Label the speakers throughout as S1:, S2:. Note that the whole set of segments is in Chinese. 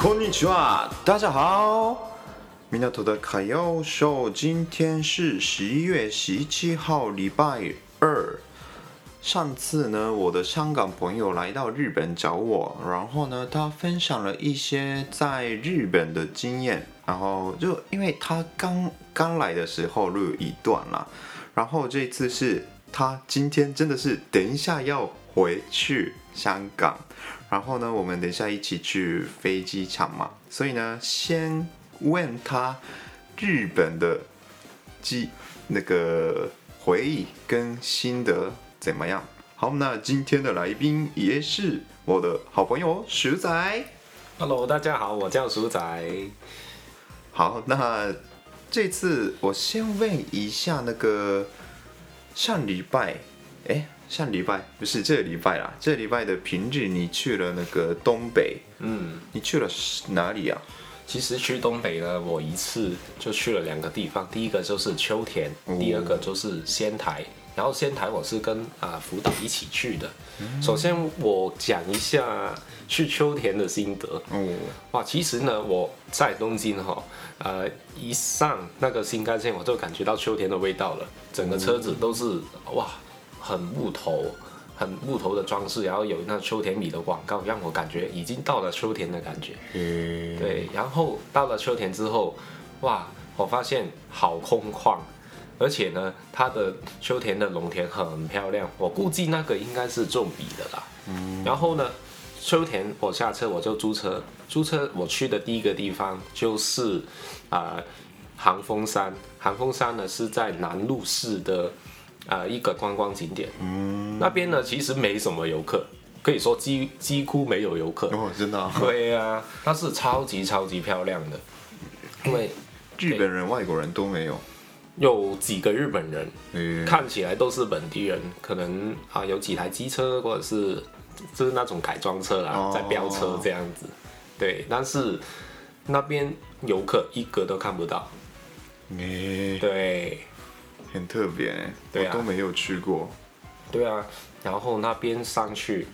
S1: こんにちは，大家好。港的卡耀秀，今天是十一月十七号，礼拜二。上次呢，我的香港朋友来到日本找我，然后呢，他分享了一些在日本的经验。然后就因为他刚刚来的时候录一段了，然后这次是他今天真的是等一下要回去香港。 然后呢，我们等一下一起去飞机场嘛，所以呢，先问他日本的机那个回忆跟心得怎么样？好，那今天的来宾也是我的好朋友鼠仔。
S2: Hello，大家好，我叫鼠仔。
S1: 好，那这次我先问一下那个上礼拜，哎。上礼拜不是这个礼拜啦，这个礼拜的平日你去了那个东北，嗯，你去了哪里啊？
S2: 其实去东北呢，我一次就去了两个地方，第一个就是秋田，哦、第二个就是仙台。然后仙台我是跟啊、呃、辅导一起去的。嗯、首先我讲一下去秋田的心得。嗯，哇，其实呢我在东京哈，呃，一上那个新干线我就感觉到秋田的味道了，整个车子都是、嗯、哇。很木头，很木头的装饰，然后有那秋田米的广告，让我感觉已经到了秋田的感觉。嗯，对。然后到了秋田之后，哇，我发现好空旷，而且呢，它的秋田的农田很漂亮，我估计那个应该是种米的啦。嗯。然后呢，秋田我下车我就租车，租车我去的第一个地方就是啊、呃，航风山。寒风山呢是在南路市的。啊、呃，一个观光景点，嗯，那边呢其实没什么游客，可以说几几乎没有游客。
S1: 哦，真的、啊，
S2: 对啊，它是超级超级漂亮的，因为
S1: 日本人、外国人都没有，
S2: 有几个日本人，嗯，看起来都是本地人，可能啊有几台机车或者是就是那种改装车啦，哦、在飙车这样子，对，但是那边游客一个都看不到，
S1: 嗯，
S2: 对。
S1: 很特别，对都没有去过。
S2: 对啊，然后那边上去，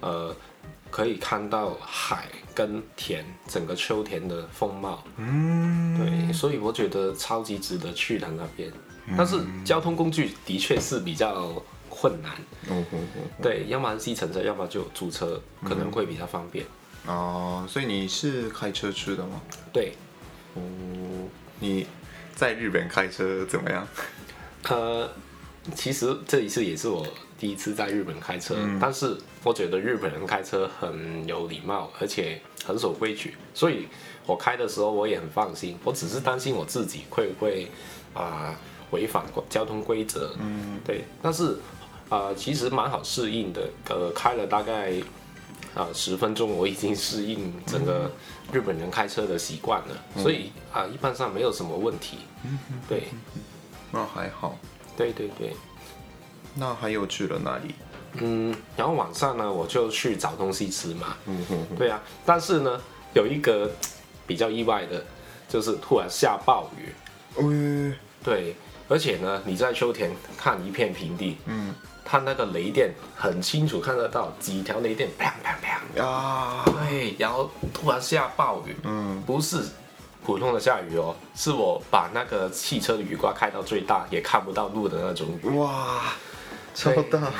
S2: 呃，可以看到海跟田，整个秋田的风貌。嗯，对，所以我觉得超级值得去的那边。嗯、但是交通工具的确是比较困难。嗯嗯嗯。对，要么是计程车，要么就租车，可能会比较方便。
S1: 嗯、哦，所以你是开车去的吗？
S2: 对。
S1: 哦，你在日本开车怎么样？
S2: 呃，其实这一次也是我第一次在日本开车，嗯、但是我觉得日本人开车很有礼貌，而且很守规矩，所以我开的时候我也很放心。我只是担心我自己会不会啊、呃、违反交通规则，嗯，对。但是啊、呃，其实蛮好适应的，呃，开了大概啊十、呃、分钟，我已经适应整个日本人开车的习惯了，嗯、所以啊、呃，一般上没有什么问题，嗯，对。
S1: 那还好，
S2: 对对对。
S1: 那还有去了哪里？
S2: 嗯，然后晚上呢，我就去找东西吃嘛。嗯哼哼。对啊，但是呢，有一个比较意外的，就是突然下暴雨。嗯。对，而且呢，你在秋田看一片平地，嗯，它那个雷电很清楚看得到几条雷电，啪啪啪。啊。对，然后突然下暴雨。嗯。不是。普通的下雨哦，是我把那个汽车的雨刮开到最大，也看不到路的那种雨。哇，
S1: 超大！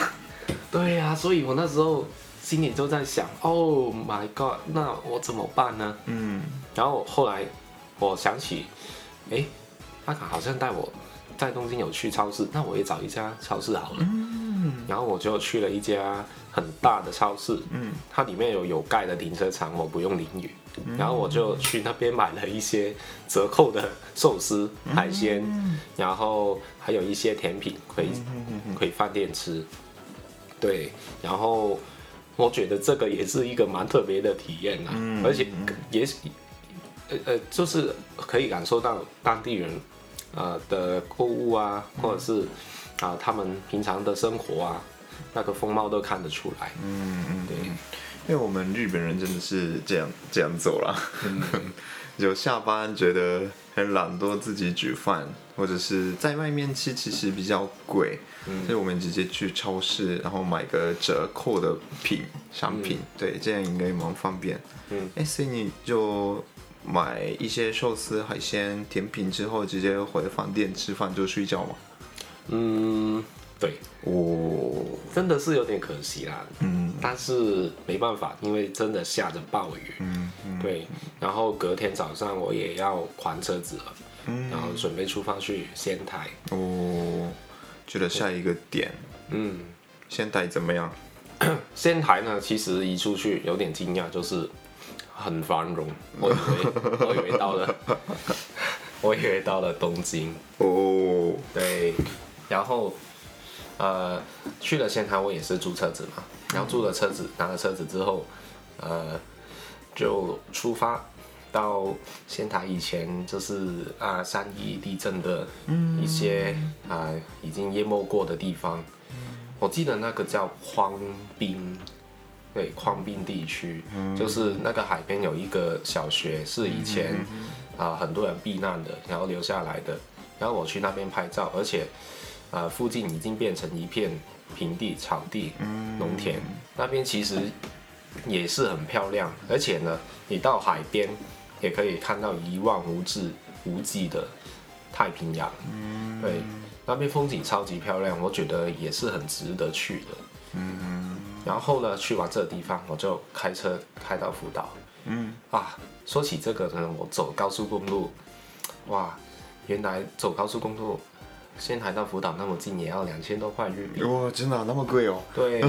S2: 对呀、啊，所以我那时候心里就在想，Oh my God，那我怎么办呢？嗯，然后后来我想起，哎，阿卡好像带我在东京有去超市，那我也找一家超市好了。嗯，然后我就去了一家很大的超市，嗯，它里面有有盖的停车场，我不用淋雨。然后我就去那边买了一些折扣的寿司、海鲜，然后还有一些甜品，可以可以饭店吃。对，然后我觉得这个也是一个蛮特别的体验啊，
S1: 嗯、
S2: 而且也是呃呃，就是可以感受到当地人呃的购物啊，或者是啊、呃、他们平常的生活啊，那个风貌都看得出来。
S1: 嗯嗯，
S2: 对，
S1: 因为我们日本人真的是这样这样走了。嗯 就下班觉得很懒惰，自己煮饭，或者是在外面吃，其实比较贵，嗯、所以我们直接去超市，然后买个折扣的品商品，嗯、对，这样应该蛮方便。嗯，哎，所以你就买一些寿司、海鲜、甜品之后，直接回饭店吃饭就睡觉嘛？
S2: 嗯。对，
S1: 哦，
S2: 真的是有点可惜啦。嗯，但是没办法，因为真的下着暴雨。嗯，嗯对，然后隔天早上我也要还车子了。嗯，然后准备出发去仙台。
S1: 哦，去了下一个点。嗯，仙台怎么样？
S2: 仙台呢，其实一出去有点惊讶，就是很繁荣。我以为我以为到了，我以为到了东京。哦，对，然后。呃，去了仙台，我也是租车子嘛，然后租了车子，拿了车子之后，呃，就出发到仙台以前就是啊三一地震的一些啊、呃、已经淹没过的地方，我记得那个叫匡滨，对，匡滨地区，就是那个海边有一个小学，是以前啊、呃、很多人避难的，然后留下来的，然后我去那边拍照，而且。呃，附近已经变成一片平地、草地、农田，那边其实也是很漂亮，而且呢，你到海边也可以看到一望无际、无际的太平洋。对，那边风景超级漂亮，我觉得也是很值得去的。然后呢，去完这个地方，我就开车开到福岛。嗯，啊，说起这个呢，我走高速公路，哇，原来走高速公路。仙台到福岛那么近，也要两千多块日币。
S1: 哇，真的、啊、那么贵哦？
S2: 对，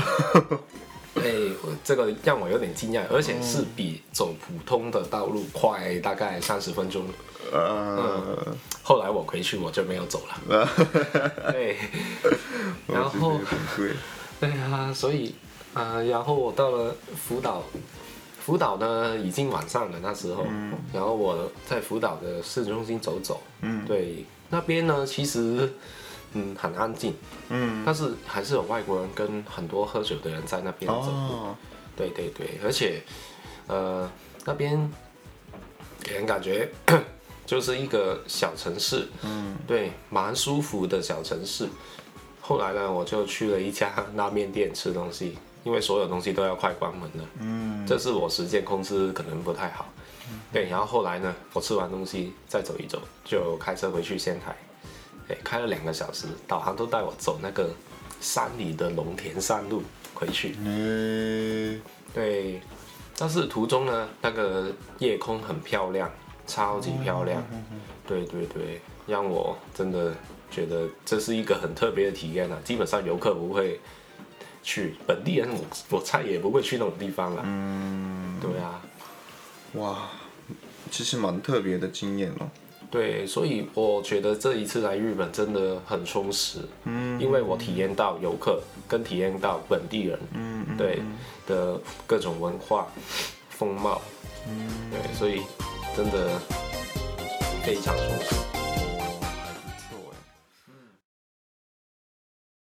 S2: 哎、欸，这个让我有点惊讶，而且是比走普通的道路快大概三十分钟。Uh、嗯，后来我回去我就没有走了。对，然后，对啊，所以啊、呃，然后我到了福岛，福岛呢已经晚上了那时候，嗯、然后我在福岛的市中心走走，嗯，对。那边呢，其实，嗯，很安静，嗯，但是还是有外国人跟很多喝酒的人在那边走。哦，对对对，而且，呃，那边给人感觉 就是一个小城市，嗯，对，蛮舒服的小城市。后来呢，我就去了一家拉面店吃东西，因为所有东西都要快关门了，嗯，这是我时间控制可能不太好。对，然后后来呢，我吃完东西再走一走，就开车回去仙台，哎，开了两个小时，导航都带我走那个山里的农田山路回去。嗯，对，但是途中呢，那个夜空很漂亮，超级漂亮。对对对，让我真的觉得这是一个很特别的体验啊！基本上游客不会去，本地人我我猜也不会去那种地方了。嗯，对啊。
S1: 哇，其实蛮特别的经验哦。
S2: 对，所以我觉得这一次来日本真的很充实。嗯，因为我体验到游客跟体验到本地人，嗯，对的各种文化风貌。嗯，对，所以真的非常充实。